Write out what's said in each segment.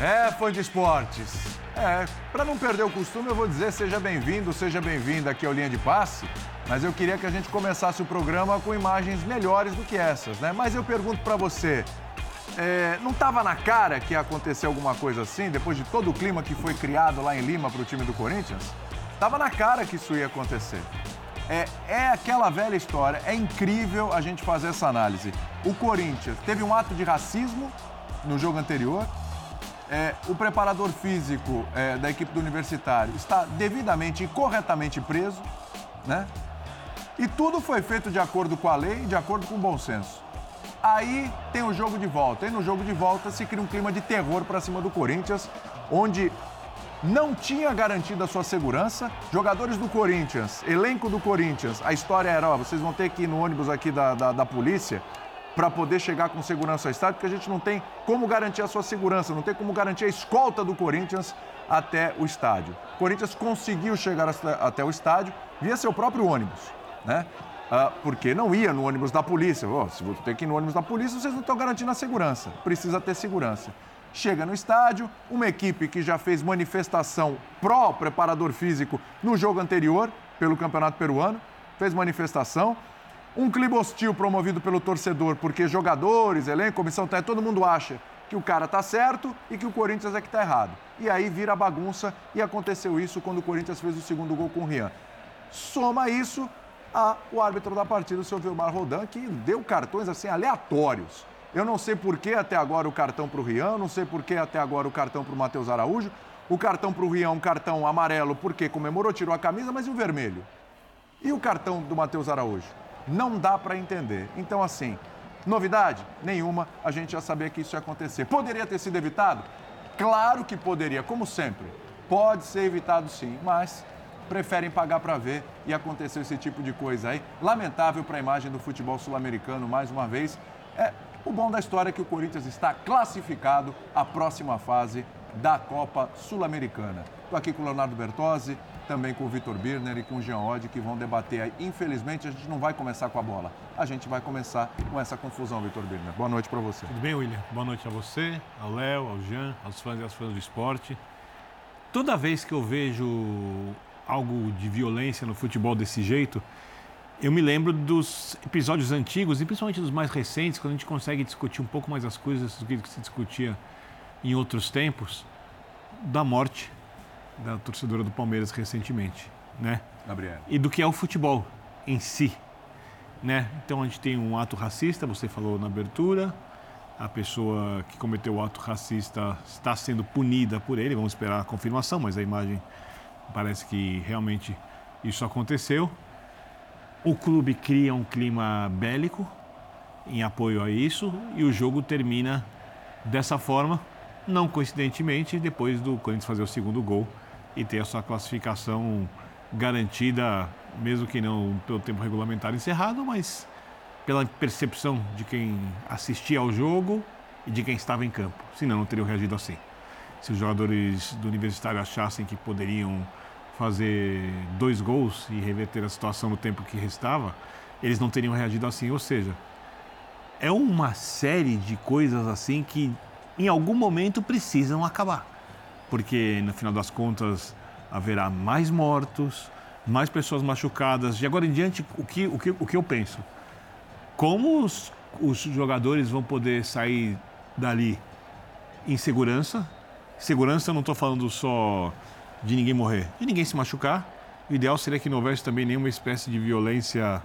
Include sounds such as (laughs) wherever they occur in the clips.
É, fã de esportes. É, para não perder o costume, eu vou dizer seja bem-vindo, seja bem-vinda aqui ao Linha de Passe, mas eu queria que a gente começasse o programa com imagens melhores do que essas, né? Mas eu pergunto para você, é, não estava na cara que ia acontecer alguma coisa assim, depois de todo o clima que foi criado lá em Lima para o time do Corinthians? Estava na cara que isso ia acontecer. É, é aquela velha história, é incrível a gente fazer essa análise. O Corinthians teve um ato de racismo no jogo anterior, é, o preparador físico é, da equipe do Universitário está devidamente e corretamente preso, né? E tudo foi feito de acordo com a lei de acordo com o bom senso. Aí tem o jogo de volta. E no jogo de volta se cria um clima de terror para cima do Corinthians, onde não tinha garantido a sua segurança. Jogadores do Corinthians, elenco do Corinthians, a história era: ó, vocês vão ter que ir no ônibus aqui da, da, da polícia para poder chegar com segurança ao estádio, porque a gente não tem como garantir a sua segurança, não tem como garantir a escolta do Corinthians até o estádio. O Corinthians conseguiu chegar até o estádio via seu próprio ônibus, né? Ah, porque não ia no ônibus da polícia. Oh, se você tem que ir no ônibus da polícia, vocês não estão garantindo a segurança. Precisa ter segurança. Chega no estádio, uma equipe que já fez manifestação pró-preparador físico no jogo anterior, pelo Campeonato Peruano, fez manifestação, um clima hostil promovido pelo torcedor, porque jogadores, elenco, comissão todo mundo acha que o cara tá certo e que o Corinthians é que tá errado. E aí vira bagunça e aconteceu isso quando o Corinthians fez o segundo gol com o Rian. Soma isso a o árbitro da partida, o seu Vilmar Rodan, que deu cartões assim aleatórios. Eu não sei por que até agora o cartão para o Rian, não sei por que até agora o cartão para o Matheus Araújo. O cartão para o Rian, um cartão amarelo, porque comemorou, tirou a camisa, mas e o vermelho? E o cartão do Matheus Araújo? não dá para entender. Então, assim, novidade? Nenhuma, a gente já sabia que isso ia acontecer. Poderia ter sido evitado? Claro que poderia, como sempre. Pode ser evitado sim, mas preferem pagar para ver e aconteceu esse tipo de coisa aí. Lamentável para a imagem do futebol sul-americano, mais uma vez. É, o bom da história é que o Corinthians está classificado à próxima fase da Copa Sul-Americana. Estou aqui com o Leonardo Bertozzi, também com o Vitor Birner e com o Jean Oddi, que vão debater aí. Infelizmente, a gente não vai começar com a bola. A gente vai começar com essa confusão, Vitor Birner. Boa noite para você. Tudo bem, William? Boa noite a você, ao Léo, ao Jean, aos fãs e às fãs do esporte. Toda vez que eu vejo algo de violência no futebol desse jeito, eu me lembro dos episódios antigos, e principalmente dos mais recentes, quando a gente consegue discutir um pouco mais as coisas do que se discutia em outros tempos, da morte da torcedora do Palmeiras recentemente, né? Gabriel. E do que é o futebol em si, né? Então a gente tem um ato racista, você falou na abertura, a pessoa que cometeu o ato racista está sendo punida por ele, vamos esperar a confirmação, mas a imagem parece que realmente isso aconteceu. O clube cria um clima bélico em apoio a isso e o jogo termina dessa forma, não coincidentemente, depois do Corinthians fazer o segundo gol e ter a sua classificação garantida, mesmo que não pelo tempo regulamentar encerrado, mas pela percepção de quem assistia ao jogo e de quem estava em campo. Senão não teriam reagido assim. Se os jogadores do Universitário achassem que poderiam fazer dois gols e reverter a situação no tempo que restava, eles não teriam reagido assim. Ou seja, é uma série de coisas assim que em algum momento precisam acabar porque no final das contas haverá mais mortos, mais pessoas machucadas. De agora em diante, o que, o que, o que eu penso? Como os, os jogadores vão poder sair dali em segurança? Segurança, não estou falando só de ninguém morrer, de ninguém se machucar. O ideal seria que não houvesse também nenhuma espécie de violência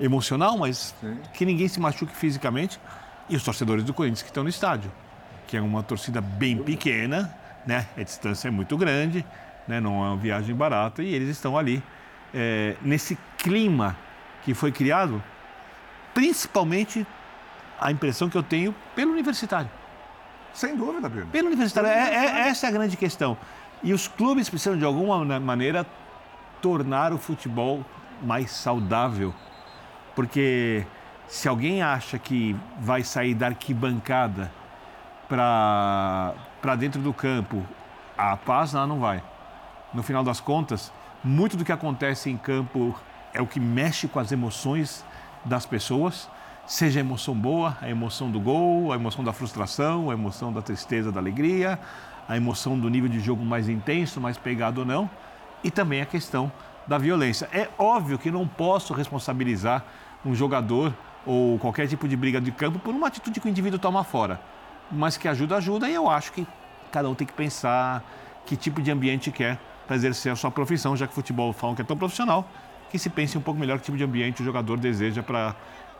emocional, mas Sim. que ninguém se machuque fisicamente. E os torcedores do Corinthians que estão no estádio, que é uma torcida bem pequena, né? A distância é muito grande, né? não é uma viagem barata e eles estão ali é, nesse clima que foi criado, principalmente a impressão que eu tenho pelo universitário. Sem dúvida, Pedro. Pelo universitário, é, é, essa é a grande questão. E os clubes precisam, de alguma maneira, tornar o futebol mais saudável. Porque se alguém acha que vai sair da arquibancada para dentro do campo, a paz lá não vai. No final das contas, Muito do que acontece em campo é o que mexe com as emoções das pessoas, seja a emoção boa, a emoção do gol, a emoção da frustração, a emoção da tristeza, da alegria, a emoção do nível de jogo mais intenso, mais pegado ou não, e também a questão da violência. É óbvio que não posso responsabilizar um jogador ou qualquer tipo de briga de campo por uma atitude que o indivíduo toma fora, mas que ajuda, ajuda, e eu acho que cada um tem que pensar que tipo de ambiente quer para exercer a sua profissão, já que o futebol falam que é tão profissional, que se pense um pouco melhor que tipo de ambiente o jogador deseja para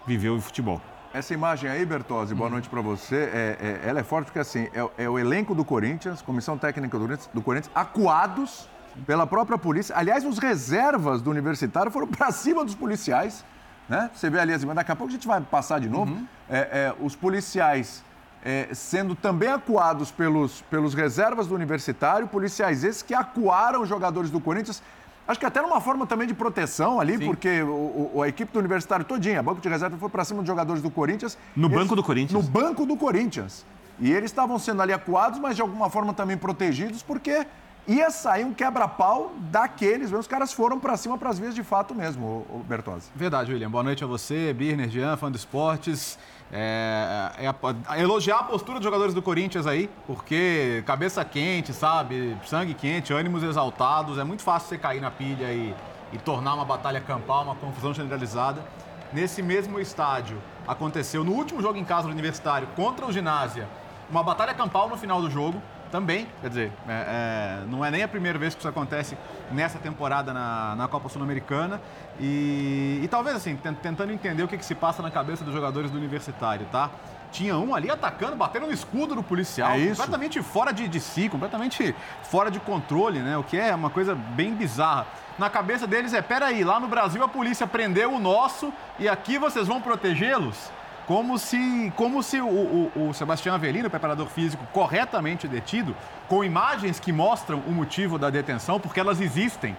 viver o futebol. Essa imagem aí, Bertozzi, boa noite para você. É, é, ela é forte porque assim, é, é, o elenco do Corinthians, comissão técnica do, do Corinthians, acuados pela própria polícia. Aliás, os reservas do universitário foram (laughs) para cima dos policiais. Né? Você vê ali, mas daqui a pouco a gente vai passar de novo. Uhum. É, é, os policiais é, sendo também acuados pelos, pelos reservas do universitário, policiais esses que acuaram os jogadores do Corinthians. Acho que até numa forma também de proteção ali, Sim. porque o, o, a equipe do Universitário todinha, banco de reserva, foi para cima dos jogadores do Corinthians. No eles, banco do Corinthians? No banco do Corinthians. E eles estavam sendo ali acuados, mas de alguma forma também protegidos, porque ia sair um quebra-pau daqueles. Os caras foram para cima para as vias de fato mesmo, o Bertozzi. Verdade, William. Boa noite a você, Birner, Jean, fã do esportes. É, é, é, elogiar a postura dos jogadores do Corinthians aí, porque cabeça quente, sabe? Sangue quente, ânimos exaltados. É muito fácil você cair na pilha e, e tornar uma batalha campal, uma confusão generalizada. Nesse mesmo estádio, aconteceu no último jogo em casa do Universitário contra o Ginásia, uma batalha campal no final do jogo também, quer dizer, é, é, não é nem a primeira vez que isso acontece nessa temporada na, na Copa Sul-Americana. E, e, talvez assim, tentando entender o que, que se passa na cabeça dos jogadores do universitário, tá? Tinha um ali atacando, batendo no escudo do policial, é completamente fora de, de si, completamente fora de controle, né? O que é uma coisa bem bizarra. Na cabeça deles é: peraí, lá no Brasil a polícia prendeu o nosso e aqui vocês vão protegê-los? Como se, como se o, o, o Sebastião Avelino, preparador físico, corretamente detido, com imagens que mostram o motivo da detenção, porque elas existem.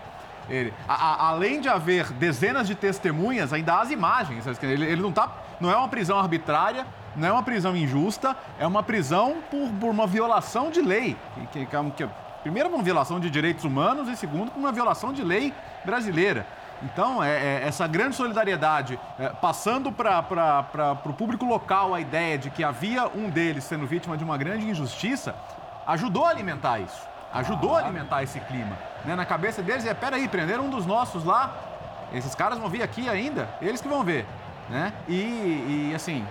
Ele, a, a, além de haver dezenas de testemunhas, ainda há as imagens. Ele, ele, não, tá, não é uma prisão arbitrária, não é uma prisão injusta, é uma prisão por, por uma violação de lei. Que, que, que, primeiro, uma violação de direitos humanos e, segundo, uma violação de lei brasileira. Então, é, é, essa grande solidariedade, é, passando para o público local a ideia de que havia um deles sendo vítima de uma grande injustiça, ajudou a alimentar isso. Ajudou a alimentar esse clima. Né? Na cabeça deles é, peraí, prenderam um dos nossos lá, esses caras vão vir aqui ainda, eles que vão ver. Né? E, e assim,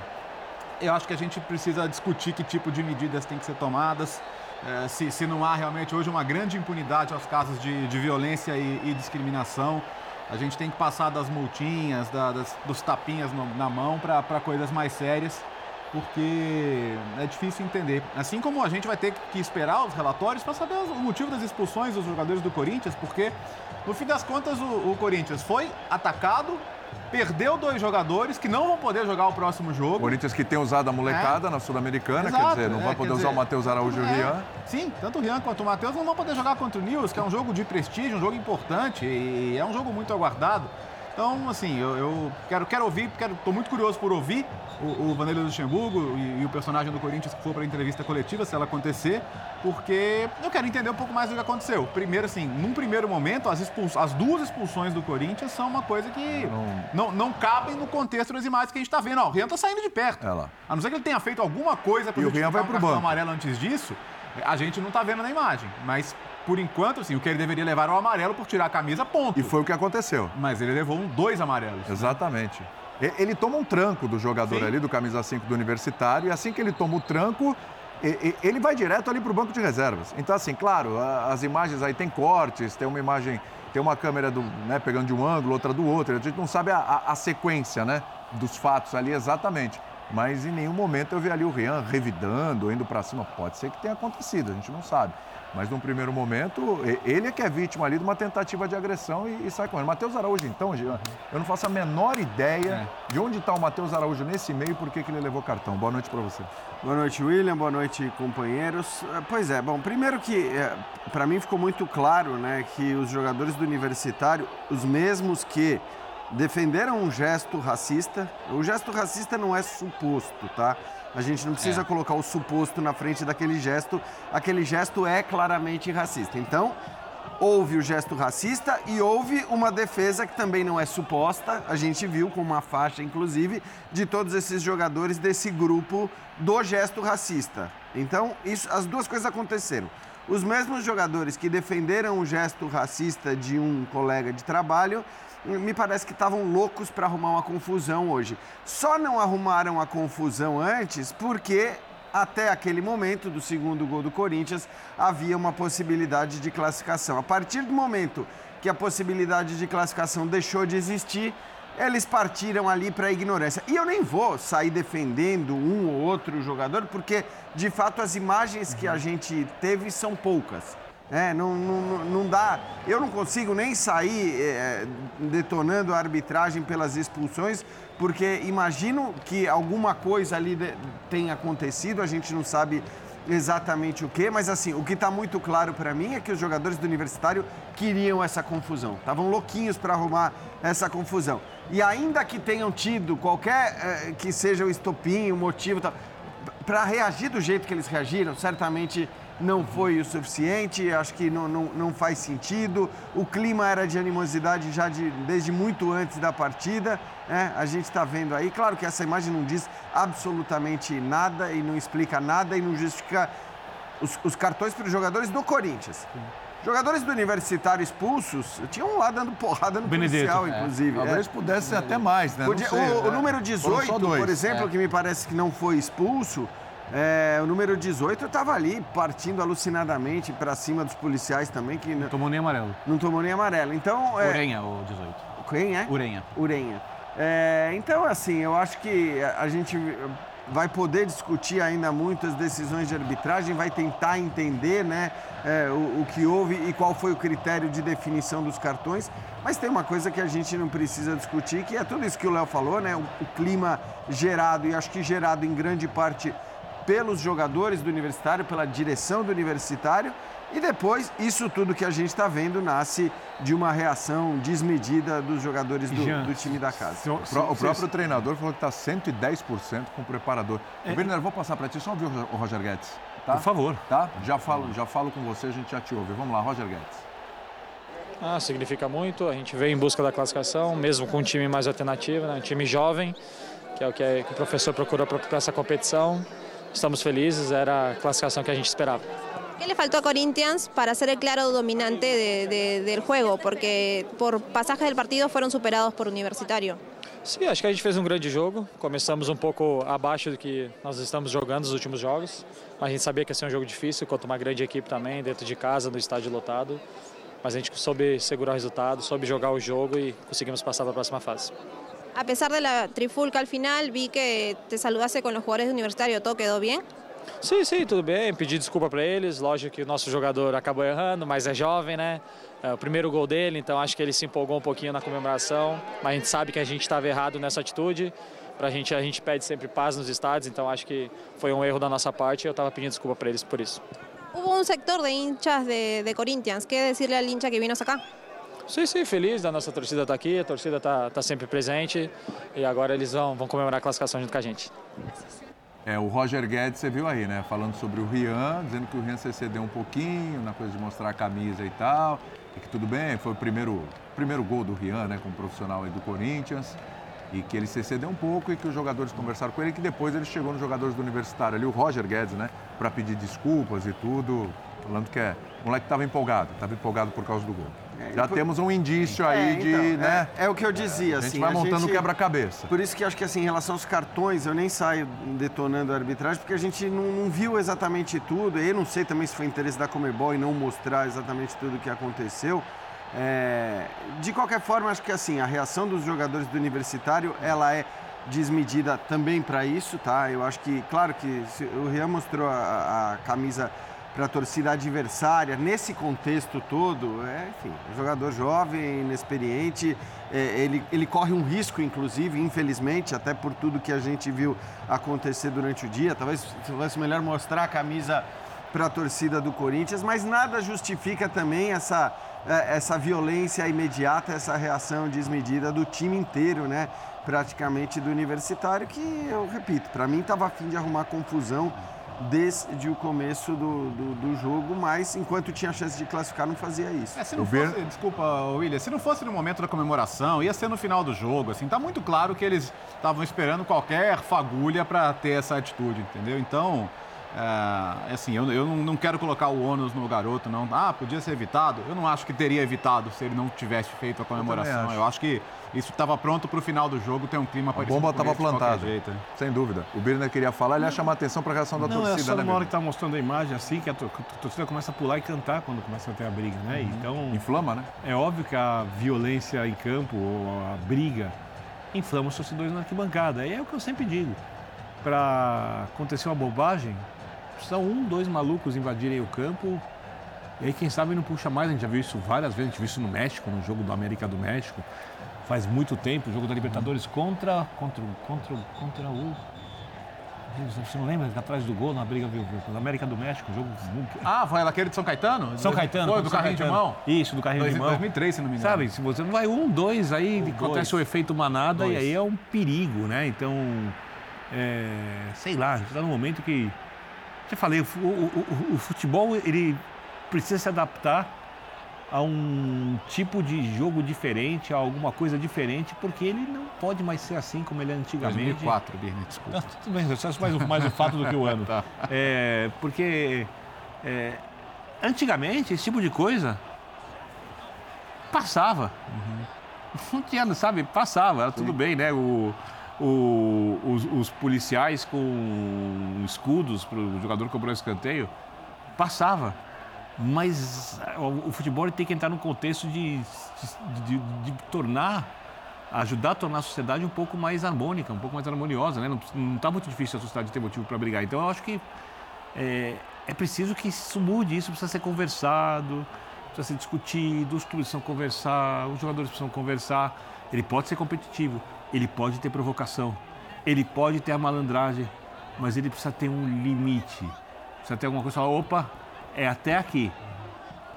eu acho que a gente precisa discutir que tipo de medidas têm que ser tomadas. É, se, se, não há realmente hoje uma grande impunidade aos casos de, de violência e, e discriminação. A gente tem que passar das multinhas, da, das, dos tapinhas no, na mão para coisas mais sérias, porque é difícil entender. Assim como a gente vai ter que esperar os relatórios para saber o motivo das expulsões dos jogadores do Corinthians, porque no fim das contas o, o Corinthians foi atacado perdeu dois jogadores que não vão poder jogar o próximo jogo. Corinthians que tem usado a molecada é. na Sul-Americana, quer dizer, não é, vai poder usar dizer, o Matheus Araújo e o é. Rian. Sim, tanto o Rian quanto o Matheus não vão poder jogar contra o Nils, que é um jogo de prestígio, um jogo importante e é um jogo muito aguardado. Então, assim, eu, eu quero, quero ouvir, estou muito curioso por ouvir o, o Vanderlei Luxemburgo e, e, o personagem do Corinthians que for para a entrevista coletiva, se ela acontecer, porque eu quero entender um pouco mais do que aconteceu. Primeiro, assim, num primeiro momento, as, as duas expulsões do Corinthians são uma coisa que não, não, não cabem no contexto das imagens que a gente está vendo. Ó, o Rian está saindo de perto. É lá. A não ser que ele tenha feito alguma coisa para o Rian vai um pro banco. amarelo antes disso, a gente não está vendo na imagem. Mas por enquanto, assim, o que ele deveria levar é o amarelo por tirar a camisa, ponto. E foi o que aconteceu. Mas ele levou um, dois amarelos. Exatamente. Ele toma um tranco do jogador Sim. ali, do camisa 5 do Universitário, e assim que ele toma o tranco, ele vai direto ali para o banco de reservas. Então, assim, claro, as imagens aí tem cortes, tem uma imagem, tem uma câmera do, né, pegando de um ângulo, outra do outro. A gente não sabe a, a, a sequência né, dos fatos ali exatamente. Mas em nenhum momento eu vi ali o Rian revidando, indo para cima. Pode ser que tenha acontecido, a gente não sabe. Mas num primeiro momento, ele é que é vítima ali de uma tentativa de agressão e, e sai com ele. Matheus Araújo, então, eu não faço a menor ideia é. de onde está o Matheus Araújo nesse meio e por que, que ele levou cartão. Boa noite para você. Boa noite, William. Boa noite, companheiros. É, pois é, bom, primeiro que é, para mim ficou muito claro né, que os jogadores do Universitário, os mesmos que defenderam um gesto racista, o gesto racista não é suposto, tá? A gente não precisa é. colocar o suposto na frente daquele gesto. Aquele gesto é claramente racista. Então, houve o gesto racista e houve uma defesa que também não é suposta, a gente viu com uma faixa, inclusive, de todos esses jogadores desse grupo do gesto racista. Então, isso, as duas coisas aconteceram. Os mesmos jogadores que defenderam o gesto racista de um colega de trabalho me parece que estavam loucos para arrumar uma confusão hoje. Só não arrumaram a confusão antes porque até aquele momento do segundo gol do Corinthians havia uma possibilidade de classificação. A partir do momento que a possibilidade de classificação deixou de existir, eles partiram ali para a ignorância. E eu nem vou sair defendendo um ou outro jogador, porque de fato as imagens que a gente teve são poucas. É, não, não, não dá. Eu não consigo nem sair é, detonando a arbitragem pelas expulsões, porque imagino que alguma coisa ali tenha acontecido, a gente não sabe exatamente o que, mas assim, o que está muito claro para mim é que os jogadores do Universitário queriam essa confusão, estavam louquinhos para arrumar essa confusão. E ainda que tenham tido qualquer é, que seja o estopim, o motivo, para reagir do jeito que eles reagiram, certamente não foi o suficiente, acho que não, não, não faz sentido. O clima era de animosidade já de, desde muito antes da partida, né? a gente está vendo aí. Claro que essa imagem não diz absolutamente nada e não explica nada e não justifica os, os cartões para os jogadores do Corinthians. Jogadores do Universitário expulsos, tinha um lá dando porrada no Benedetto, policial, é. inclusive. Talvez é. pudesse ser até mais, né? Podia, sei, o, né? o número 18, por exemplo, é. que me parece que não foi expulso, é, o número 18 estava ali partindo alucinadamente para cima dos policiais também. Que não, tomou nem amarelo. Não tomou nem amarelo. Então, é... Urenha, o 18. Quem é? Urenha. Urenha. É, então, assim, eu acho que a gente vai poder discutir ainda muitas decisões de arbitragem, vai tentar entender né, é, o, o, que houve e qual foi o critério de definição dos cartões. Mas tem uma coisa que a gente não precisa discutir, que é tudo isso que o Léo falou, né? O, o clima gerado, e acho que gerado em grande parte pelos jogadores do Universitário, pela direção do Universitário. E depois, isso tudo que a gente está vendo nasce de uma reação desmedida dos jogadores do, do time da casa. Se, se, o, próprio se, treinador falou que está 110% com o preparador. É. Werner, vou passar para ti, só ouvir o Roger Guedes. Tá? Por favor. Tá? Já falo, já falo com você, a gente já te ouve. Vamos lá, Roger Guedes. Ah, significa muito. A gente veio em busca da classificação, mesmo com um time mais alternativo, né? um time jovem, que é o que, é, que o professor procurou para essa competição estamos felizes, era a classificação que a gente esperava. ¿Qué le faltó a Corinthians para ser el claro dominante de, de, del juego? Porque por pasajes del partido fueron superados por Universitario. Sim, acho que a gente fez um grande jogo. Começamos um pouco abaixo do que nós estamos jogando nos últimos jogos. Mas a gente sabia que ia ser um jogo difícil, contra uma grande equipe também, dentro de casa, no estádio lotado. Mas a gente soube segurar o resultado, soube jogar o jogo e conseguimos passar para a próxima fase. A pesar de la trifulca al final, vi que te saludaste con los jugadores de Universitario. ¿Todo quedó bien? Sim, sim, tudo bem. Pedi desculpa para eles. Lógico que o nosso jogador acabou errando, mas é jovem, né? É o primeiro gol dele, então acho que ele se empolgou um pouquinho na comemoração. Mas a gente sabe que a gente estava errado nessa atitude. Pra gente, a gente pede sempre paz nos estádios, então acho que foi um erro da nossa parte e eu estava pedindo desculpa para eles por isso. Hubo um sector de hinchas de, de Corinthians. ¿Qué decirle al hincha que vino acá? Sim, sim, feliz da nossa torcida estar tá aqui, a torcida está tá sempre presente e agora eles vão, vão comemorar a classificação junto com a gente. É, o Roger Guedes, você viu aí, né? Falando sobre o Rian, dizendo que o Rian se cedeu um pouquinho na coisa de mostrar a camisa e tal, e que tudo bem, foi o primeiro, primeiro gol do Rian, né, como profissional aí do Corinthians, e que ele se cedeu um pouco e que os jogadores conversaram com ele, e que depois ele chegou nos jogadores do Universitário ali, o Roger Guedes, né, para pedir desculpas e tudo, falando que é, o moleque estava empolgado, estava empolgado por causa do gol. Já por... temos um indício aí é, de. Então, né? é, é, o que eu dizia. a gente assim, vai montando quebra-cabeça. Por isso que acho que assim, em relação aos cartões, eu nem saio detonando a arbitragem, porque a gente não, não viu exatamente tudo. Eu não sei também se foi interesse da Comebol em não mostrar exatamente tudo o que aconteceu. É, de qualquer forma, acho que assim, a reação dos jogadores do universitário ela é desmedida também para isso, tá? Eu acho que, claro que o Rian mostrou a, a camisa para a torcida adversária, nesse contexto todo, é, enfim, jogador jovem, inexperiente, é, ele, ele corre um risco, inclusive, infelizmente, até por tudo que a gente viu acontecer durante o dia. Talvez fosse melhor mostrar a camisa para a torcida do Corinthians, mas nada justifica também essa, é, essa violência imediata, essa reação desmedida do time inteiro, né? Praticamente do universitário, que eu repito, para mim estava a fim de arrumar confusão desde o começo do, do, do jogo, mas enquanto tinha chance de classificar, não fazia isso. É, se não fosse, desculpa, William, se não fosse no momento da comemoração, ia ser no final do jogo, assim, tá muito claro que eles estavam esperando qualquer fagulha para ter essa atitude, entendeu? Então, é, assim, eu, eu não quero colocar o ônus no garoto, não. Ah, podia ser evitado. Eu não acho que teria evitado se ele não tivesse feito a comemoração. Eu, acho. eu acho que isso estava pronto para o final do jogo ter um clima parecido. A bomba estava plantada. Jeito, né? Sem dúvida. O Birner queria falar, ele ia chamar a atenção para a reação da não, torcida. Não, é só né, na hora que está mostrando a imagem assim que a, torcida começa a pular e cantar quando começa a ter a briga, né? Uhum. Então inflama, né? É óbvio que a violência em campo ou a briga inflama os torcedores na arquibancada. E é o que eu sempre digo. Para acontecer uma bobagem, precisam um, dois malucos invadirem o campo. E aí, quem sabe, não puxa mais. A gente já viu isso várias vezes. A gente viu isso no México, no jogo do América do México. Faz muito tempo, o jogo da Libertadores contra, contra, contra, contra o. Você não lembra? Atrás do gol, na briga do América do México, jogo. Ah, foi aquele de São Caetano? São Caetano. Foi, do carrinho Caetano. de mão? Isso, do carrinho Dois, de mão. 2003, se não me engano. Sabe, se você não vai um, dois, aí um, acontece o efeito manada dois. e aí é um perigo, né? Então, é, sei lá, a gente está num momento que já falei, o, o, o, futebol ele precisa se adaptar a um tipo de jogo diferente, a alguma coisa diferente, porque ele não pode mais ser assim como ele é antigamente. 2004, Birne, desculpa. Não, tudo bem, é mais, mais o fato do que o ano. (laughs) tá. é, porque é, antigamente esse tipo de coisa passava. Uhum. Não tinha, sabe, passava, era Sim. tudo bem, né? O, o, os, os, policiais com escudos para o jogador cobrar escanteio, passava. Mas o, o futebol tem que entrar num contexto de, de, de, de, tornar, ajudar a tornar a sociedade um pouco mais harmônica, um pouco mais harmoniosa. Né? Não está muito difícil a sociedade ter motivo para brigar. Então eu acho que é, é preciso que isso mude, isso precisa ser conversado, precisa ser discutido, os clubes precisam conversar, os jogadores precisam conversar. Ele pode ser competitivo, ele pode ter provocação, ele pode ter a malandragem, mas ele precisa ter um limite. Precisa ter alguma coisa falar, opa, é até aqui,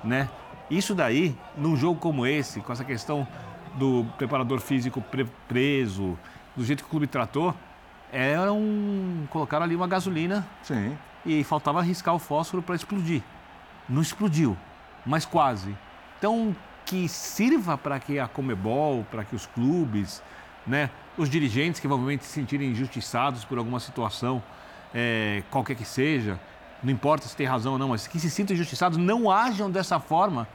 né? Isso daí, num jogo como esse, com essa questão do preparador físico preso, do jeito que o clube tratou, era um colocaram ali uma gasolina. Sim. E faltava arriscar o fósforo para explodir. Não explodiu, mas quase. Então, que sirva para que a Comebol, para que os clubes, né? Os dirigentes que provavelmente se sentirem injustiçados por alguma situação, é, qualquer que seja, não importa se tem razão ou não, mas que se sintam injustiçados, não ajam dessa forma,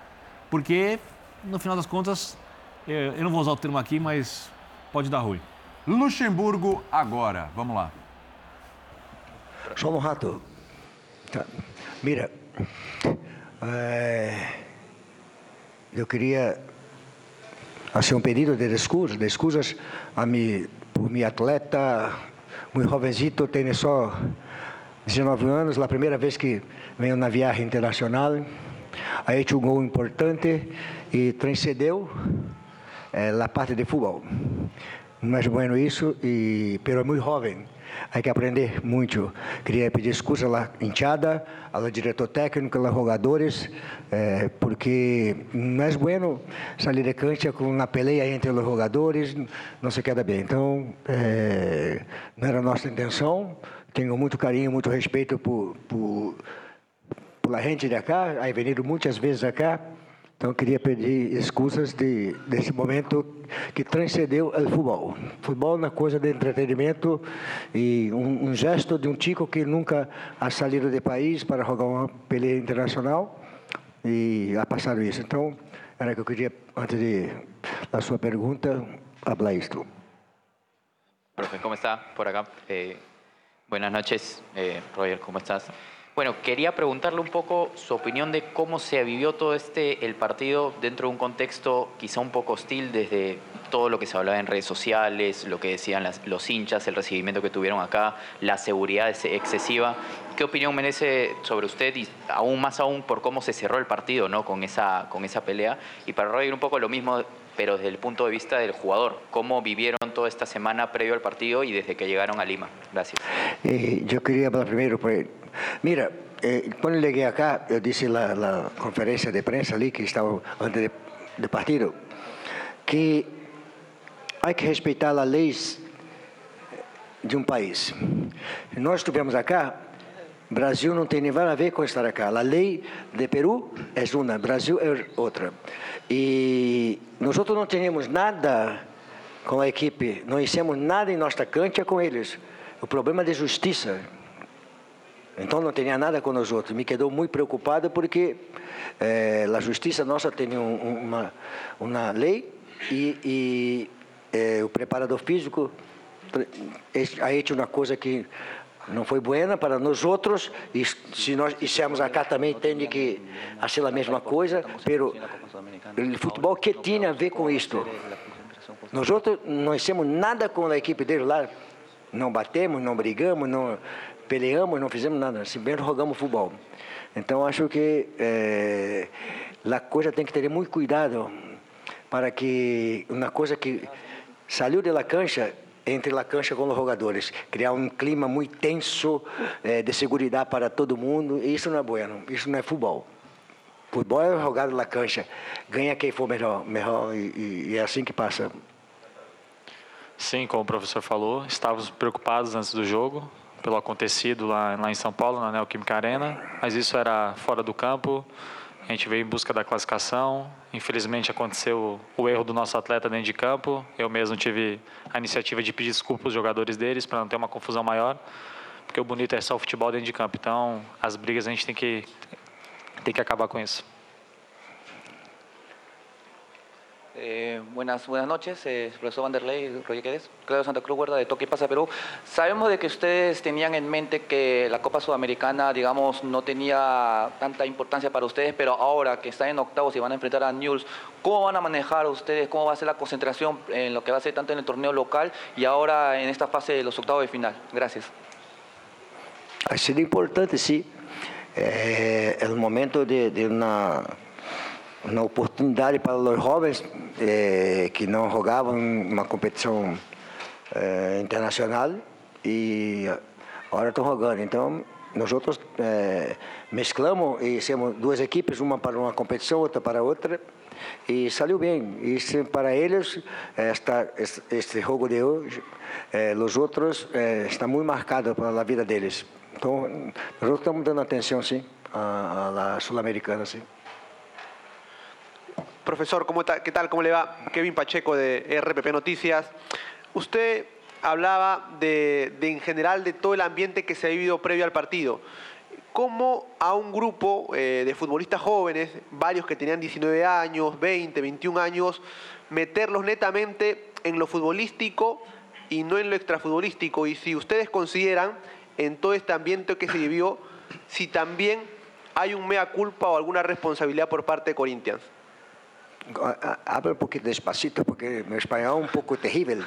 porque, no final das contas, é, eu não vou usar o termo aqui, mas pode dar ruim. Luxemburgo agora, vamos lá. Um rato. Tá. Mira, é, eu queria fazer um pedido de desculpas, desculpas a mi, por mi atleta, muito jovencito, tem só 19 anos, a primeira vez que venho na viagem internacional, ha hecho um gol importante e transcendeu eh, a parte de futebol. É bueno isso, e, pero é muito jovem. Há que aprender muito. Queria pedir desculpas à hinchada, ao diretor técnico, aos jogadores, eh, porque não é bueno sair de cancha com uma peleia entre os jogadores, não se queda bem. Então, eh, não era nossa intenção. Tenho muito carinho, muito respeito por, por, por a gente de cá, aí venido vezes acá. Então, queria pedir desculpas de, desse momento que transcendeu o futebol. Futebol na coisa de entretenimento e um, um, gesto de um tico que nunca ha saído de país para jogar uma peleia internacional e ha passado isso. Então, era que eu queria, antes de a sua pergunta, falar isto. Profe, como está por acá? Eh, buenas noches, eh, Roger, ¿cómo estás? Bueno, quería preguntarle un poco su opinión de cómo se vivió todo este el partido dentro de un contexto quizá un poco hostil desde todo lo que se hablaba en redes sociales, lo que decían los hinchas, el recibimiento que tuvieron acá, la seguridad excesiva. ¿Qué opinión merece sobre usted y aún más aún por cómo se cerró el partido, ¿no? Con esa con esa pelea y para Roger un poco lo mismo pero desde el punto de vista del jugador, ¿cómo vivieron toda esta semana previo al partido y desde que llegaron a Lima? Gracias. Eh, yo quería primero, pues, mira, eh, cuando llegué acá, yo dije la, la conferencia de prensa ali que estaba antes del partido, que hay que respetar las leyes de um país. Nós estivemos acá Brasil não tem nada a ver com estar aqui. A lei de Peru é uma, Brasil é outra. E nós não temos nada com a equipe, não hicimos nada em nossa cancha com eles. O problema de justiça. Então não tinha nada com nós outros. Me quedou muito preocupado porque eh, a justiça nossa tem um, uma, uma lei e, e eh, o preparador físico ha hecho uma coisa que não foi buena para nós outros e se nós fizermos acá também tem que fazer a mesma coisa, pero o futebol que tinha a ver com isto? Nós outros não hicimos nada com a equipe dele lá, não batemos, não brigamos, não peleamos, não fizemos nada, simplesmente jogamos futebol. Então acho que eh, a coisa tem que ter muito cuidado para que uma coisa que saiu da cancha entre a cancha com os jogadores, criar um clima muito tenso eh, de segurança para todo mundo, isso não é bueno, isso não é futebol. Futebol é jogar na cancha, ganha quem for melhor, melhor e, e é assim que passa. Sim, como o professor falou, estávamos preocupados antes do jogo pelo acontecido lá, lá em São Paulo, na Neoquímica Arena, mas isso era fora do campo. A gente veio em busca da classificação. Infelizmente aconteceu o erro do nosso atleta dentro de campo. Eu mesmo tive a iniciativa de pedir desculpas aos jogadores deles para não ter uma confusão maior, porque o bonito é só o futebol dentro de campo. Então, as brigas a gente tem que tem que acabar com isso. Eh, buenas, buenas noches, eh, profesor Vanderlei, Roger Quedes, Claudio Santa Cruz Huerta de Toque Pasa Perú. Sabemos de que ustedes tenían en mente que la Copa Sudamericana, digamos, no tenía tanta importancia para ustedes, pero ahora que están en octavos y van a enfrentar a Newell's, ¿cómo van a manejar ustedes, cómo va a ser la concentración en lo que va a ser tanto en el torneo local y ahora en esta fase de los octavos de final? Gracias. Ha sido importante, sí. Eh, el momento de una uma oportunidade para os jovens eh, que não jogavam uma competição eh, internacional e agora estão jogando. Então, nós outros eh, mesclamos e temos duas equipes, uma para uma competição, outra para outra, e saiu bem. E para eles, esta, este jogo de hoje, os outros, está muito marcado para a vida deles. Então, nós estamos dando atenção, sim, à, à Sul-Americana, sim. Profesor, ¿cómo ¿qué tal? ¿Cómo le va? Kevin Pacheco de RPP Noticias. Usted hablaba de, en general de todo el ambiente que se ha vivido previo al partido. ¿Cómo a un grupo eh, de futbolistas jóvenes, varios que tenían 19 años, 20, 21 años, meterlos netamente en lo futbolístico y no en lo extrafutbolístico? Y si ustedes consideran en todo este ambiente que se vivió, si también hay un mea culpa o alguna responsabilidad por parte de Corinthians. Habla un poquito despacito porque mi español es un poco terrible.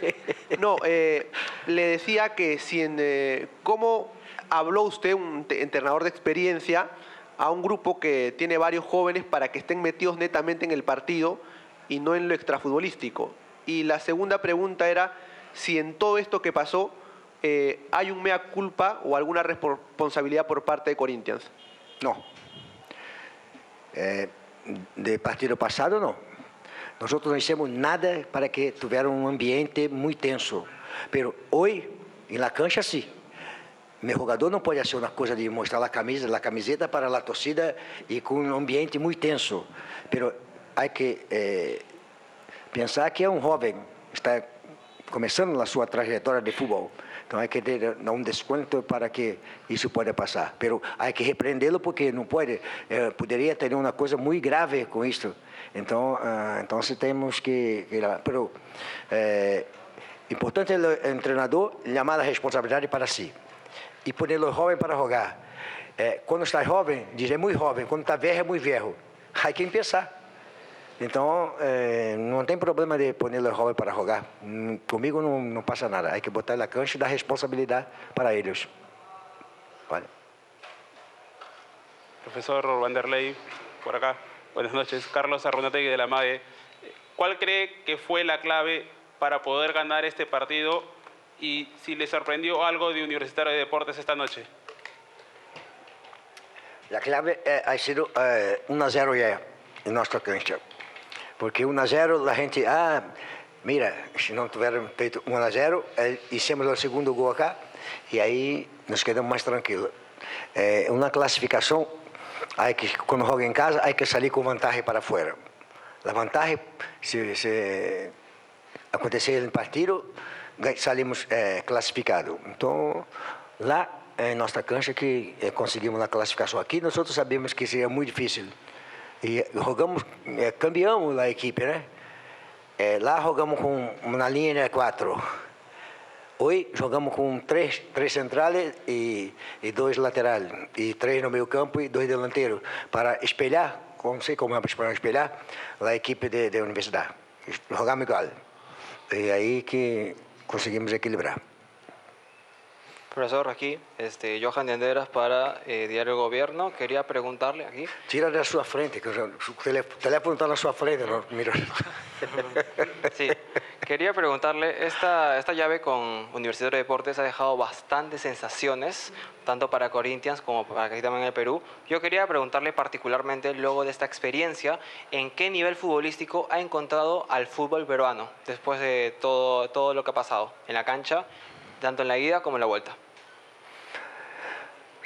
(laughs) no, eh, le decía que si en, eh, cómo habló usted, un entrenador de experiencia, a un grupo que tiene varios jóvenes para que estén metidos netamente en el partido y no en lo extrafutbolístico. Y la segunda pregunta era si en todo esto que pasó eh, hay un mea culpa o alguna responsabilidad por parte de Corinthians. No de partido passado, não. Nós não hicimos nada para que tivesse um ambiente muito tenso. Pero hoje, em la cancha, sim. Meu jogador não pode ser uma coisa de mostrar a camisa, a camiseta para a torcida e com um ambiente muito tenso. Pero há que eh, pensar que é um jovem, está começando a sua trajetória de futebol. Então, há que ter um desconto para que isso possa passar. Mas há que repreendê-lo porque não pode, eh, poderia ter uma coisa muito grave com isso. Então, uh, então temos que, que pero, eh, importante é o treinador chamar a responsabilidade para si e pôr o jovem para jogar. Eh, quando está jovem, diz é muito jovem, quando está velho é muito velho. Há que pensar. Então, é, não tem problema de pôr o jovem para jogar. Comigo não, não passa nada. Há que botar na cancha e dar responsabilidade para eles. Vale. Profesor Vanderlei, por acá. Buenas noches. Carlos Arrunategui de la MAE. ¿Cuál cree que fue la clave para poder ganar este partido y si le sorprendió algo de Universitario de Deportes esta noche? La clave eh, ha sido eh, 1 a 0 ya en nuestra cancha. Porque 1 a 0 a gente, ah, mira, se não tiver feito 1 a 0, hicimos o segundo gol acá e aí nos quedamos mais tranquilos. É, uma classificação, hay que, quando joga em casa, há que sair com vantagem para fora. A vantagem, se, se acontecer no partido, saímos é, classificados. Então, lá em nossa cancha que é, conseguimos a classificação aqui, nós outros sabemos que seria muito difícil. E jogamos, é, cambiamos a equipe, né? É, lá jogamos com uma linha 4. Hoje jogamos com três, três centrais e, e dois laterais, e três no meio campo e dois delanteiros, para espelhar, não sei como é para espelhar, a equipe da universidade. Jogamos igual. E aí que conseguimos equilibrar. Profesor, aquí, este, Johan Anderas para eh, Diario Gobierno. Quería preguntarle aquí. Tira de su frente, que su teléfono está en su frente. No, mira. (laughs) sí, quería preguntarle, esta, esta llave con Universidad de Deportes ha dejado bastantes sensaciones, tanto para Corinthians como para aquí también en el Perú. Yo quería preguntarle particularmente, luego de esta experiencia, ¿en qué nivel futbolístico ha encontrado al fútbol peruano después de todo, todo lo que ha pasado en la cancha, tanto en la ida como en la vuelta?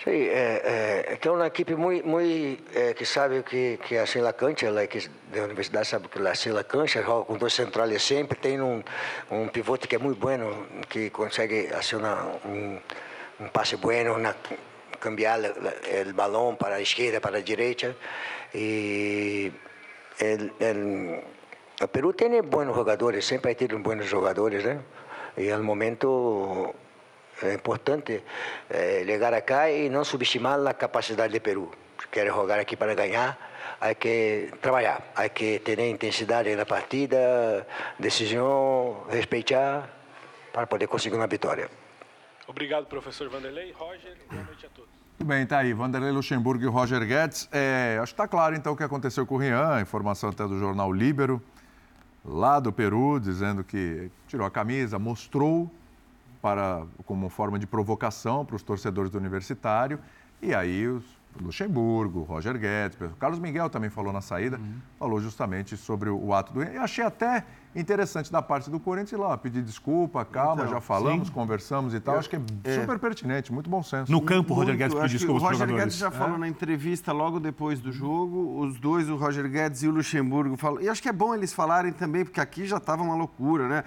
Sí, é, é, tem uma equipe muito, muito é, que sabe que que a cancha, ela que da universidade sabe que a cancha joga com dois centrais sempre tem um um pivote que é muito bueno que consegue acionar um, um passe bueno, cambiar o balão para a esquerda, para a direita e el, el, o Peru tem bons jogadores, sempre tem bons jogadores, né? E ao momento é importante é, chegar acá e não subestimar a capacidade de Peru. Quer jogar aqui para ganhar, há que trabalhar, há que ter intensidade na partida, decisão, respeitar para poder conseguir uma vitória. Obrigado, professor Vanderlei. Roger, boa noite a todos. Muito bem, tá aí. Vanderlei Luxemburgo e Roger Guedes. É, acho que está claro, então, o que aconteceu com o Rian, informação até do jornal Líbero, lá do Peru, dizendo que tirou a camisa, mostrou para, como forma de provocação para os torcedores do Universitário. E aí os Luxemburgo, Roger Guedes, o Carlos Miguel também falou na saída, uhum. falou justamente sobre o, o ato do. Eu achei até interessante da parte do Corinthians lá, pedir desculpa, calma, então, já falamos, sim. conversamos e tal. Eu, acho que é, é, super pertinente, muito bom senso. No campo, o Roger Guedes pediu desculpa O Roger Guedes já falou é? na entrevista logo depois do jogo, os dois, o Roger Guedes e o Luxemburgo, falam. E acho que é bom eles falarem também, porque aqui já estava uma loucura, né?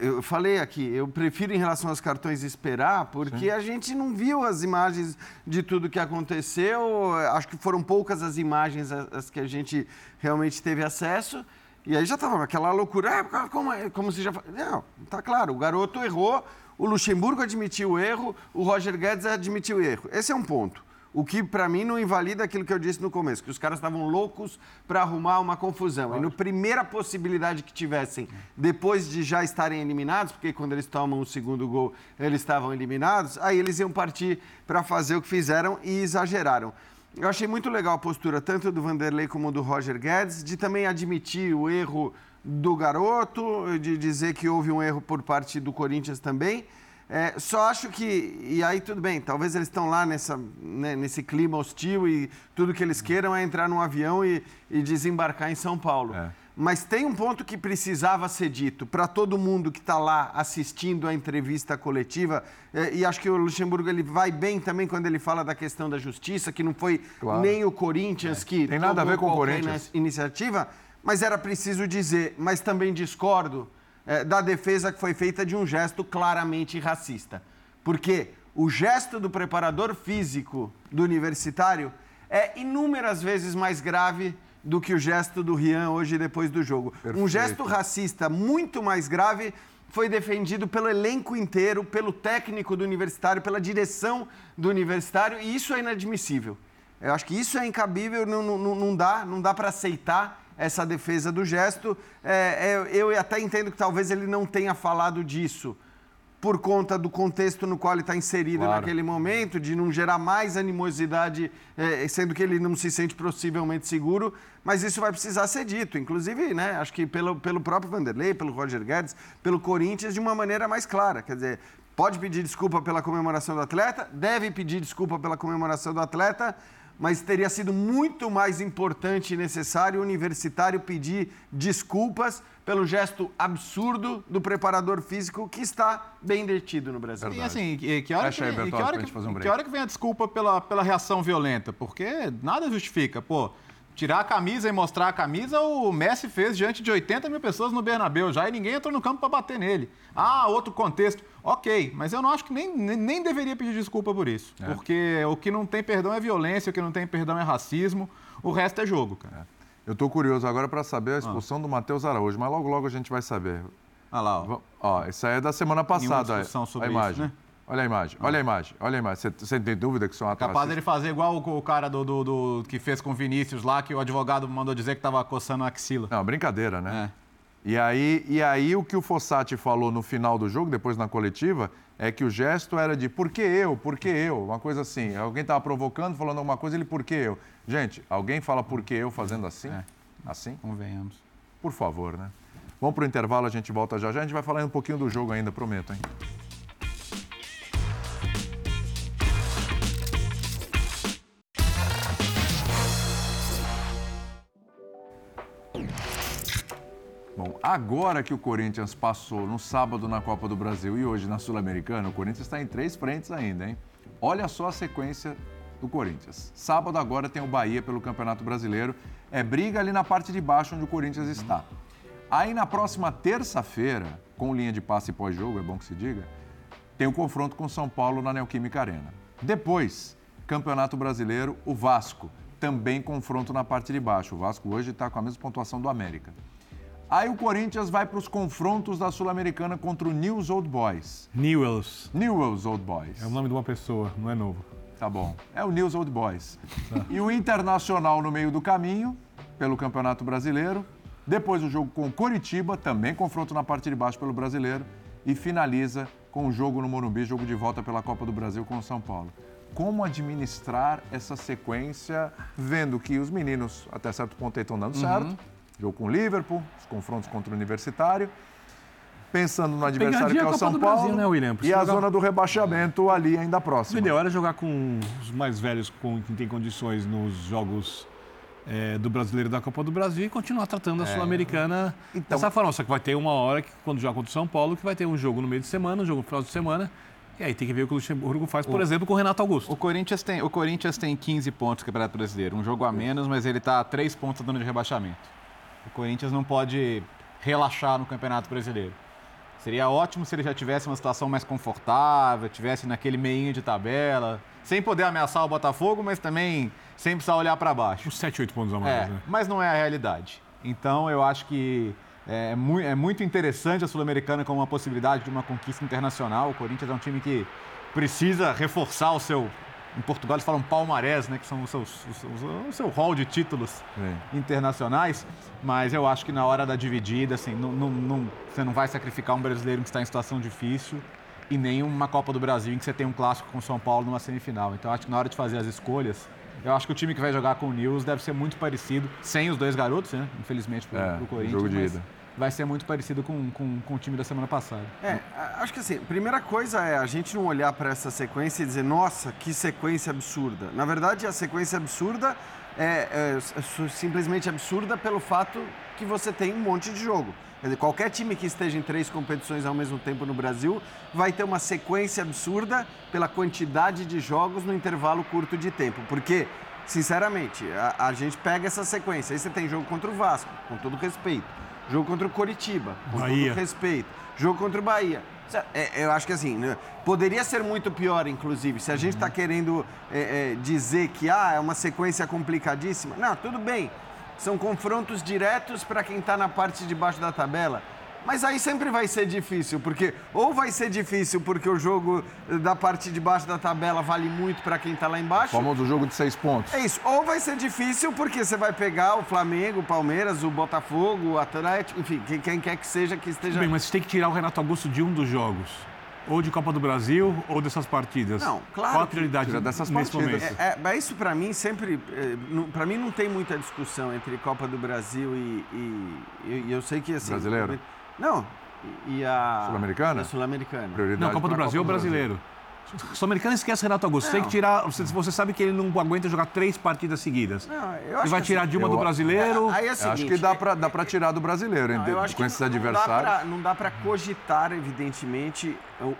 Eu falei aqui, eu prefiro em relação aos cartões esperar, porque Sim. a gente não viu as imagens de tudo que aconteceu. Acho que foram poucas as imagens as que a gente realmente teve acesso. E aí já estava aquela loucura, ah, como, como se já. Não, tá claro, o garoto errou, o Luxemburgo admitiu o erro, o Roger Guedes admitiu o erro. Esse é um ponto. O que, para mim, não invalida aquilo que eu disse no começo, que os caras estavam loucos para arrumar uma confusão. E no primeira possibilidade que tivessem, depois de já estarem eliminados, porque quando eles tomam o segundo gol, eles estavam eliminados, aí eles iam partir para fazer o que fizeram e exageraram. Eu achei muito legal a postura tanto do Vanderlei como do Roger Guedes, de também admitir o erro do garoto, de dizer que houve um erro por parte do Corinthians também. É, só acho que, e aí tudo bem, talvez eles estão lá nessa, né, nesse clima hostil e tudo que eles queiram é entrar num avião e, e desembarcar em São Paulo. É. Mas tem um ponto que precisava ser dito para todo mundo que está lá assistindo a entrevista coletiva, é, e acho que o Luxemburgo ele vai bem também quando ele fala da questão da justiça, que não foi claro. nem o Corinthians é. que tem nada a ver com o Corinthians iniciativa, mas era preciso dizer, mas também discordo é, da defesa que foi feita de um gesto claramente racista. Porque o gesto do preparador físico do universitário é inúmeras vezes mais grave do que o gesto do Rian hoje depois do jogo. Perfeito. Um gesto racista muito mais grave foi defendido pelo elenco inteiro, pelo técnico do universitário, pela direção do universitário, e isso é inadmissível. Eu acho que isso é incabível, não, não, não dá, não dá para aceitar essa defesa do gesto. É, é, eu até entendo que talvez ele não tenha falado disso por conta do contexto no qual ele está inserido claro. naquele momento, de não gerar mais animosidade, é, sendo que ele não se sente possivelmente seguro, mas isso vai precisar ser dito, inclusive, né, acho que pelo, pelo próprio Vanderlei, pelo Roger Guedes, pelo Corinthians, de uma maneira mais clara. Quer dizer, pode pedir desculpa pela comemoração do atleta, deve pedir desculpa pela comemoração do atleta, mas teria sido muito mais importante e necessário o universitário pedir desculpas pelo gesto absurdo do preparador físico que está bem detido no Brasil. E assim, que, que hora, que, aí, que, Bertozzi, hora que, um que hora que vem a desculpa pela, pela reação violenta? Porque nada justifica. Pô, tirar a camisa e mostrar a camisa, o Messi fez diante de 80 mil pessoas no Bernabéu já e ninguém entrou no campo para bater nele. Ah, outro contexto. Ok, mas eu não acho que nem, nem, deveria pedir desculpa por isso. É. Porque o que não tem perdão é violência, o que não tem perdão é racismo, o resto é jogo, cara. Eu tô curioso agora para saber a expulsão do Matheus Araújo, mas logo logo a gente vai saber. Olha lá, ó. Ó, isso aí é da semana passada. discussão sobre a imagem. isso, né? Olha a imagem, olha a imagem, olha a imagem. Você- tem dúvida que isso é ato Capaz dele fazer igual o, o cara do, do- do- que fez com o Vinícius lá, que o advogado mandou dizer que tava coçando a axila. Não, brincadeira, É. né? E aí, e aí o que o Fossati falou no final do jogo, depois na coletiva, é que o gesto era de por que eu, por que eu, uma coisa assim. Alguém estava provocando, falando alguma coisa, ele por que eu. Gente, alguém fala por que eu fazendo assim? Assim? Convenhamos. Por favor, né? Vamos pro intervalo, a gente volta já já. A gente vai falar um pouquinho do jogo ainda, prometo, hein? Agora que o Corinthians passou no sábado na Copa do Brasil e hoje na Sul-Americana, o Corinthians está em três frentes ainda, hein? Olha só a sequência do Corinthians. Sábado agora tem o Bahia pelo Campeonato Brasileiro. É briga ali na parte de baixo onde o Corinthians está. Aí na próxima terça-feira, com linha de passe pós-jogo, é bom que se diga, tem o confronto com São Paulo na Neoquímica Arena. Depois, Campeonato Brasileiro, o Vasco. Também confronto na parte de baixo. O Vasco hoje está com a mesma pontuação do América. Aí o Corinthians vai para os confrontos da Sul-Americana contra o News Old Boys. Newells. Newells Old Boys. É o nome de uma pessoa, não é novo. Tá bom. É o News Old Boys. E o Internacional no meio do caminho, pelo Campeonato Brasileiro. Depois o jogo com o Coritiba, também confronto na parte de baixo pelo Brasileiro. E finaliza com o jogo no Morumbi, jogo de volta pela Copa do Brasil com o São Paulo. Como administrar essa sequência, vendo que os meninos, até certo ponto, estão dando certo. Jogo com o Liverpool, os confrontos contra o Universitário. Pensando no adversário que é o São Paulo. Brasil, né, William? e a jogar- zona do rebaixamento ali ainda O próxima. ideal era jogar com os mais velhos, com quem tem condições nos jogos é, do Brasileiro da Copa do Brasil e continuar tratando a É. Sul-Americana dessa forma. Só que vai ter uma hora, que, quando joga contra o São Paulo, que vai ter um jogo no meio de semana, um jogo no final de semana. E aí tem que ver o que o Luxemburgo faz, por O- exemplo, com o Renato Augusto. O Corinthians tem, o Corinthians tem 15 pontos no Campeonato Brasileiro, um jogo a menos, mas ele está a 3 pontos da zona de rebaixamento. O Corinthians não pode relaxar no Campeonato Brasileiro. Seria ótimo se ele já tivesse uma situação mais confortável, tivesse naquele meinho de tabela, sem poder ameaçar o Botafogo, mas também sem precisar olhar para baixo. Uns 7, 8 pontos a mais, É, né? mas não é a realidade. Então eu acho que é, é muito interessante a Sul-Americana como uma possibilidade de uma conquista internacional. O Corinthians é um time que precisa reforçar o seu. Em Portugal eles falam palmarés, né? Que são os seus, os seus- o seu hall de títulos internacionais. Mas eu acho que na hora da dividida, assim, não, não- não- você não vai sacrificar um brasileiro que está em situação difícil e nem uma Copa do Brasil em que você tem um clássico com o São Paulo numa semifinal. Então acho que na hora de fazer as escolhas, eu acho que o time que vai jogar com o News deve ser muito parecido, sem os dois garotos, né? Infelizmente pro, É, pro Corinthians. jogo de ida. Vai ser muito parecido com, com, com o time da semana passada. É, acho que assim, primeira coisa é a gente não olhar para essa sequência e dizer, nossa, que sequência absurda. Na verdade, a sequência absurda é, é s- simplesmente absurda pelo fato que você tem um monte de jogo. Dizer, qualquer time que esteja em três competições ao mesmo tempo no Brasil vai ter uma sequência absurda pela quantidade de jogos no intervalo curto de tempo. Porque, sinceramente, a, a gente pega essa sequência. Aí você tem jogo contra o Vasco, com todo respeito. Jogo contra o Coritiba, com Bahia. todo respeito. Jogo contra o Bahia. Cê- é, Eu acho que assim, né, poderia ser muito pior, inclusive, se a gente está querendo é, é, dizer que ah, é uma sequência complicadíssima. Não, tudo bem. São confrontos diretos para quem está na parte de baixo da tabela. Mas aí sempre vai ser difícil, porque ou vai ser difícil porque o jogo da parte de baixo da tabela vale muito para quem está lá embaixo. Famoso jogo de seis pontos. É isso. Ou vai ser difícil porque você vai pegar o Flamengo, o Palmeiras, o Botafogo, o Atlético, enfim, quem, quem quer que seja que esteja. Bem, mas você tem que tirar o Renato Augusto de um dos jogos. Ou de Copa do Brasil, ou dessas partidas. Não, claro. Qual a que- prioridade nesse momento? É, é, mas isso para mim sempre, para mim não tem muita discussão entre Copa do Brasil e, e, e- e eu sei que assim. Brasileiro? Não. E, e a Sul-Americana? a Sul-Americana. Não, Copa do Brasil ou brasileiro? Sul-Americano esquece Renato Augusto. Tem que tirar. Você, você sabe que ele não aguenta jogar três partidas seguidas. Não, eu Ele acho vai que tirar assim, Dilma eu- do brasileiro. Aí é o acho seguinte, que dá pra, dá pra tirar do brasileiro, Não, hein, eu acho com que esses não- adversários. Não dá para cogitar, evidentemente,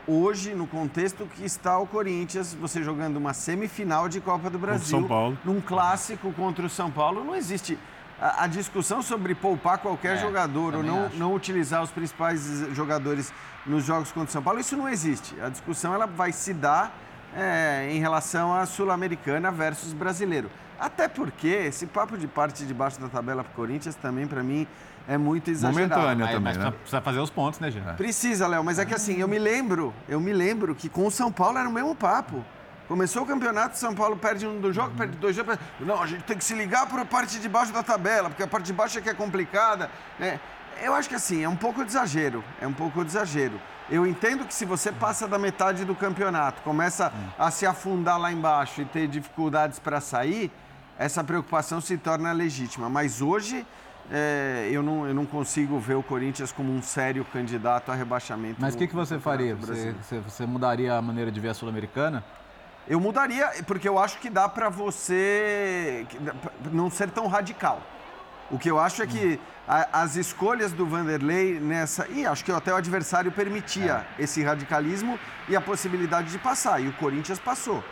hoje, no contexto que está o Corinthians, você jogando uma semifinal de Copa do Brasil. São Paulo. Num clássico contra o São Paulo, não existe. A, a discussão sobre poupar qualquer É, jogador ou não, acho. não utilizar os principais jogadores nos jogos contra o São Paulo, isso não existe. A discussão ela vai se dar é, em relação à Sul-Americana versus brasileiro. Até porque esse papo de parte de baixo da tabela para o Corinthians também, para mim, é muito exagerado. Momentânea Aí, também, mas né? precisa- fazer os pontos, né, Jean? Precisa, Léo, mas é que assim, eu me lembro, eu me lembro que com o São Paulo era o mesmo papo. Começou o campeonato, São Paulo perde um do jogo, perde dois jogos. Não, a gente tem que se ligar para a parte de baixo da tabela, porque a parte de baixo é que é complicada. Né? Eu acho que assim, é um pouco de exagero. É um pouco de exagero. Eu entendo que se você passa da metade do campeonato, começa a se afundar lá embaixo e ter dificuldades para sair, essa preocupação se torna legítima. Mas hoje é, eu, não, eu não consigo ver o Corinthians como um sério candidato a rebaixamento. Mas o que, que você faria? Você, você mudaria a maneira de ver a Sul-Americana? Eu mudaria, porque eu acho que dá para você não ser tão radical. O que eu acho é que a- as escolhas do Vanderlei nessa. E acho que até o adversário permitia esse radicalismo e a possibilidade de passar. E o Corinthians passou.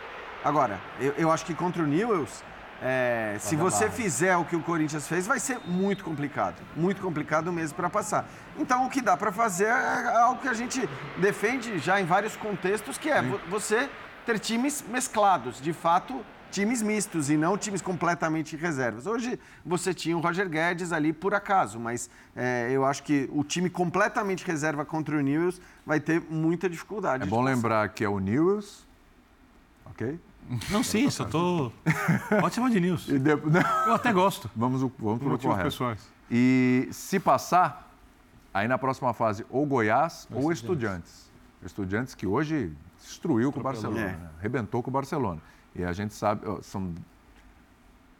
Agora, eu, eu acho que contra o Newells, é, se você barra. fizer o que o Corinthians fez, vai ser muito complicado. Muito complicado mesmo para passar. Então, o que dá para fazer é algo que a gente defende já em vários contextos, que é vo- você ter times mesclados, de fato, times mistos e não times completamente reservas. Hoje você tinha o Roger Guedes ali por acaso, mas é, eu acho que o time completamente reserva contra o Newells vai ter muita dificuldade. É bom passar. lembrar que é o Newells, ok? Não, sim, só tô. (laughs) Pode chamar de news. De- Eu até gosto. Vamos, o- vamos pro motivos correto. pessoais. E se passar, aí na próxima fase, ou Goiás ou Estudiantes. Estudiantes que hoje destruiu com o Barcelona, É. né? arrebentou com o Barcelona. E a gente sabe, são...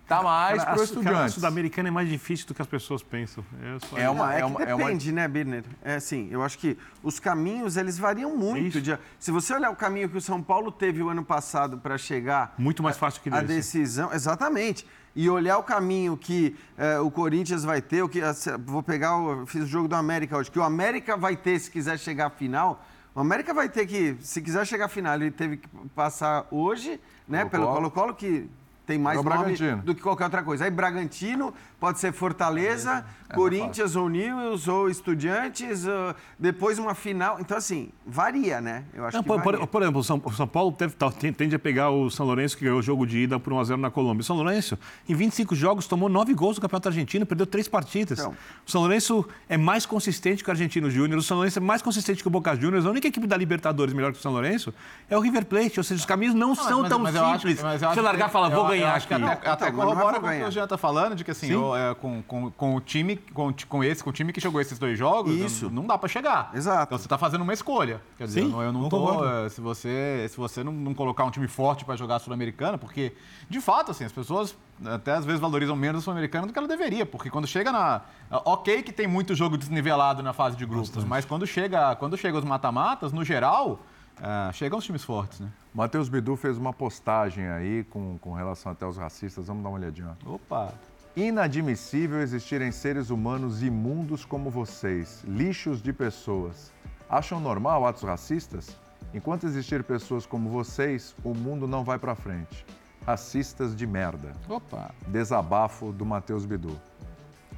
Tá mais Cara, pro a- cara, A Estudiantes. Sul-Americana é mais difícil do que as pessoas pensam. É, só É uma- é, é que uma- é uma- depende, né, Birner? É assim, eu acho que os caminhos, eles variam muito. Isso. de- se você olhar o caminho que o São Paulo teve o ano passado para chegar... Muito mais fácil que A desse. decisão, exatamente. E olhar o caminho que eh, o Corinthians vai ter, o que a- se- vou pegar, o, fiz o jogo do América hoje, que o América vai ter se quiser chegar à final. O América vai ter que, se quiser chegar à final, ele teve que passar hoje, né, pelo Colo-Colo. Que tem mais É nome do que qualquer outra coisa. Aí Bragantino, pode ser Fortaleza, É, Corinthians ou Newells ou Estudiantes, ah, depois uma final. Então, assim, varia, né? Eu acho Não, que por, por- varia. por exemplo, o São, o São Paulo tem- tende a pegar o São Lourenço, que ganhou o jogo de ida por 1x0 na Colômbia. O São Lourenço, em 25 jogos, tomou 9 gols no Campeonato Argentino, perdeu 3 partidas. Então. O São Lourenço é mais consistente que o Argentino Júnior, o São Lourenço é mais consistente que o Boca Juniors. A única equipe da Libertadores melhor que o São Lourenço é o River Plate. Ou seja, os caminhos não, são mas- tão mas acho- simples. mas eu acho Você largar e falar, vou ganhar acho que aqui. Até, até Então, não corrobora vai com o que o Jean está falando, de que assim, Sim. O- é, com, com, com o time, com, com esse, com o time que jogou esses dois jogos, Isso. não, não dá para chegar. Exato. Então você está fazendo uma escolha. Quer dizer, Sim, eu não, eu não eu tô, é, se você, se você não, não colocar um time forte para jogar a Sul-Americana, porque, de fato, assim, as pessoas até às vezes valorizam menos a Sul-Americana do que ela deveria, porque quando chega na... Ok que tem muito jogo desnivelado na fase de grupos, mas quando chega, quando chega os mata-matas, no geral, é, chegam os times fortes, né? Matheus Bidu fez uma postagem aí com, com relação até aos racistas. Vamos dar uma olhadinha. Opa! Inadmissível existirem seres humanos imundos como vocês, lixos de pessoas. Acham normal atos racistas? Enquanto existir pessoas como vocês, o mundo não vai pra frente. Racistas de merda. Opa! Desabafo do Matheus Bidu.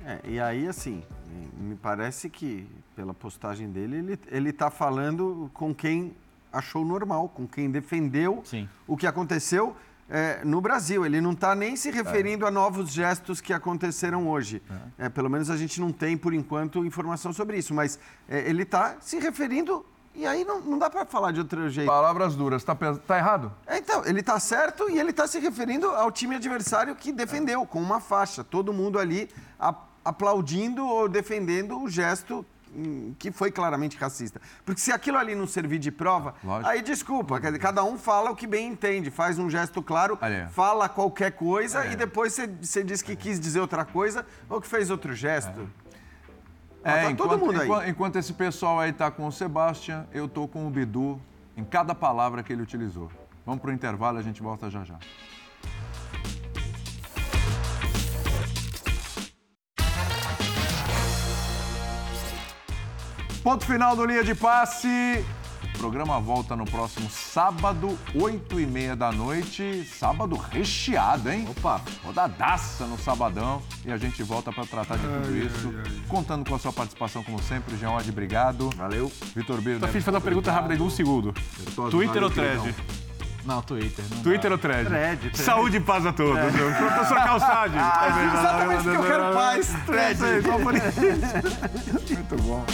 É, e aí, assim, me parece que, pela postagem dele, ele, ele tá falando com quem achou normal, com quem defendeu Sim. o que aconteceu é, no Brasil. Ele não está nem se referindo a novos gestos que aconteceram hoje. É, pelo menos a gente não tem, por enquanto, informação sobre isso. Mas é, ele está se referindo, e aí não, não dá para falar de outro jeito. Palavras duras, tá, pes- tá errado? É, então, ele está certo e ele está se referindo ao time adversário que defendeu, com uma faixa. Todo mundo ali aplaudindo ou defendendo o gesto que foi claramente racista. Porque se aquilo ali não servir de prova, Lógico. aí desculpa, cada um fala o que bem entende, faz um gesto claro, fala qualquer coisa É. e depois você, você diz que quis dizer outra coisa ou que fez outro gesto. É, tá todo enquanto, mundo aí. enquanto, enquanto esse pessoal aí tá com o Sebastian, eu tô com o Bidu em cada palavra que ele utilizou. Vamos para o intervalo a gente volta já já. Ponto final do Linha de Passe. O programa volta no próximo sábado, 8 e meia da noite. Sábado recheado, hein? Opa! Rodadaça no sabadão. E a gente volta para tratar de tudo isso. Contando com a sua participação, como sempre. Jean Odd, obrigado. Vitor Vitor Birner. Só fiz fazer uma pergunta rápida de um segundo. Twitter ou thread? Não, Twitter. Não Twitter dá. ou thread? Thread, thread. Saúde e paz a todos. É. Professor Calçade. Ah, exatamente o que eu quero, paz. É isso. (laughs) Muito bom.